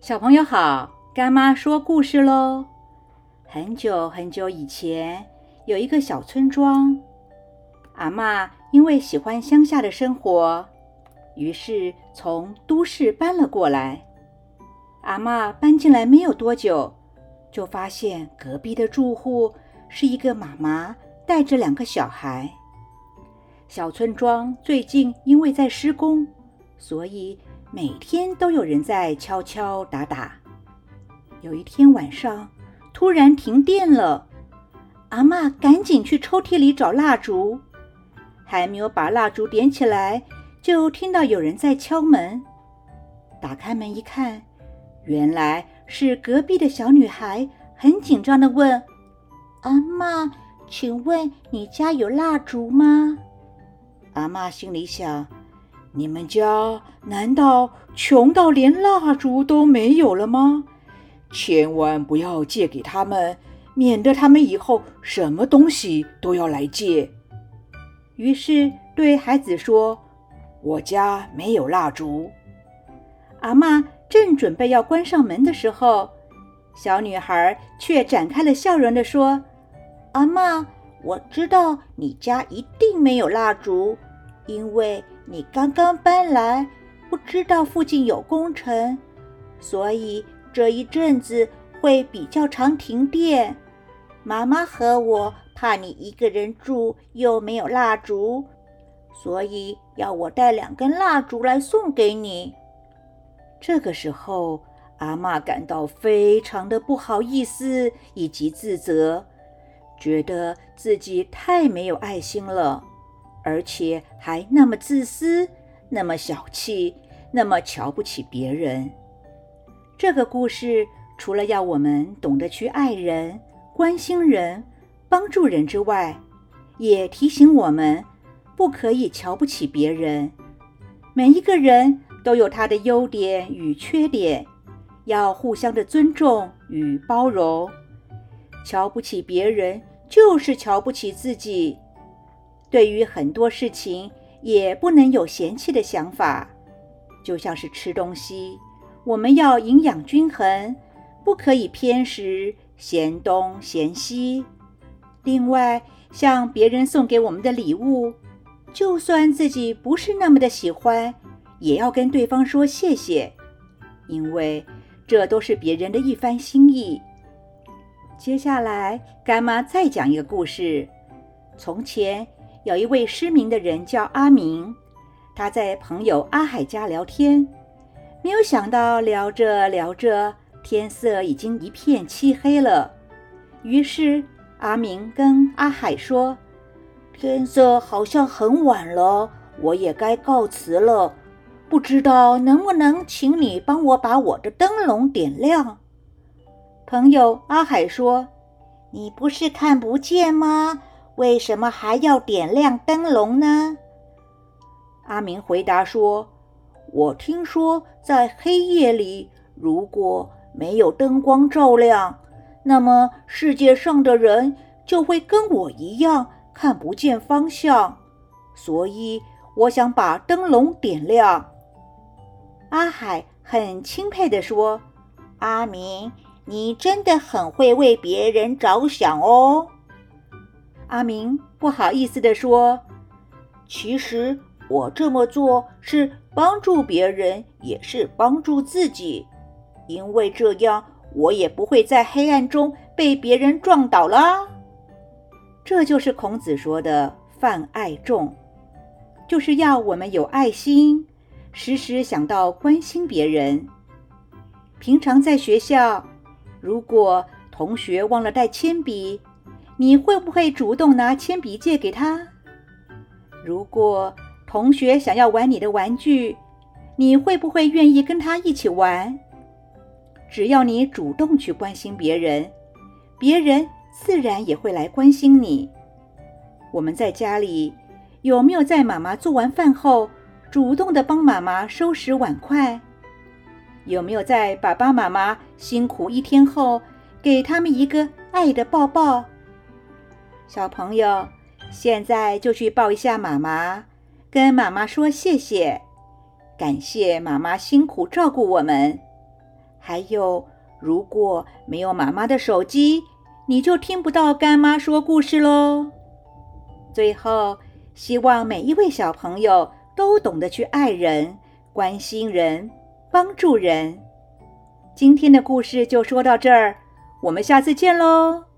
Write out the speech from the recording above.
小朋友好，干妈说故事喽。很久很久以前，有一个小村庄，阿嬷因为喜欢乡下的生活，于是从都市搬了过来。阿嬷搬进来没有多久，就发现隔壁的住户是一个妈妈带着两个小孩。小村庄最近因为在施工，所以。每天都有人在敲敲打打。有一天晚上，突然停电了，阿妈赶紧去抽屉里找蜡烛，还没有把蜡烛点起来，就听到有人在敲门。打开门一看，原来是隔壁的小女孩，很紧张的问：“阿妈，请问你家有蜡烛吗？”阿妈心里想。你们家难道穷到连蜡烛都没有了吗？千万不要借给他们，免得他们以后什么东西都要来借。于是对孩子说：“我家没有蜡烛。”阿妈正准备要关上门的时候，小女孩却展开了笑容地说：“阿妈，我知道你家一定没有蜡烛，因为……”你刚刚搬来，不知道附近有工程，所以这一阵子会比较常停电。妈妈和我怕你一个人住又没有蜡烛，所以要我带两根蜡烛来送给你。这个时候，阿妈感到非常的不好意思以及自责，觉得自己太没有爱心了。而且还那么自私，那么小气，那么瞧不起别人。这个故事除了要我们懂得去爱人、关心人、帮助人之外，也提醒我们不可以瞧不起别人。每一个人都有他的优点与缺点，要互相的尊重与包容。瞧不起别人，就是瞧不起自己。对于很多事情，也不能有嫌弃的想法。就像是吃东西，我们要营养均衡，不可以偏食、嫌东嫌西。另外，像别人送给我们的礼物，就算自己不是那么的喜欢，也要跟对方说谢谢，因为这都是别人的一番心意。接下来，干妈再讲一个故事。从前。有一位失明的人叫阿明，他在朋友阿海家聊天，没有想到聊着聊着，天色已经一片漆黑了。于是阿明跟阿海说：“天色好像很晚了，我也该告辞了。不知道能不能请你帮我把我的灯笼点亮？”朋友阿海说：“你不是看不见吗？”为什么还要点亮灯笼呢？阿明回答说：“我听说，在黑夜里，如果没有灯光照亮，那么世界上的人就会跟我一样看不见方向。所以，我想把灯笼点亮。”阿海很钦佩地说：“阿明，你真的很会为别人着想哦。”阿明不好意思地说：“其实我这么做是帮助别人，也是帮助自己，因为这样我也不会在黑暗中被别人撞倒啦。”这就是孔子说的“泛爱众”，就是要我们有爱心，时时想到关心别人。平常在学校，如果同学忘了带铅笔，你会不会主动拿铅笔借给他？如果同学想要玩你的玩具，你会不会愿意跟他一起玩？只要你主动去关心别人，别人自然也会来关心你。我们在家里有没有在妈妈做完饭后，主动的帮妈妈收拾碗筷？有没有在爸爸妈妈辛苦一天后，给他们一个爱的抱抱？小朋友，现在就去抱一下妈妈，跟妈妈说谢谢，感谢妈妈辛苦照顾我们。还有，如果没有妈妈的手机，你就听不到干妈说故事喽。最后，希望每一位小朋友都懂得去爱人、关心人、帮助人。今天的故事就说到这儿，我们下次见喽。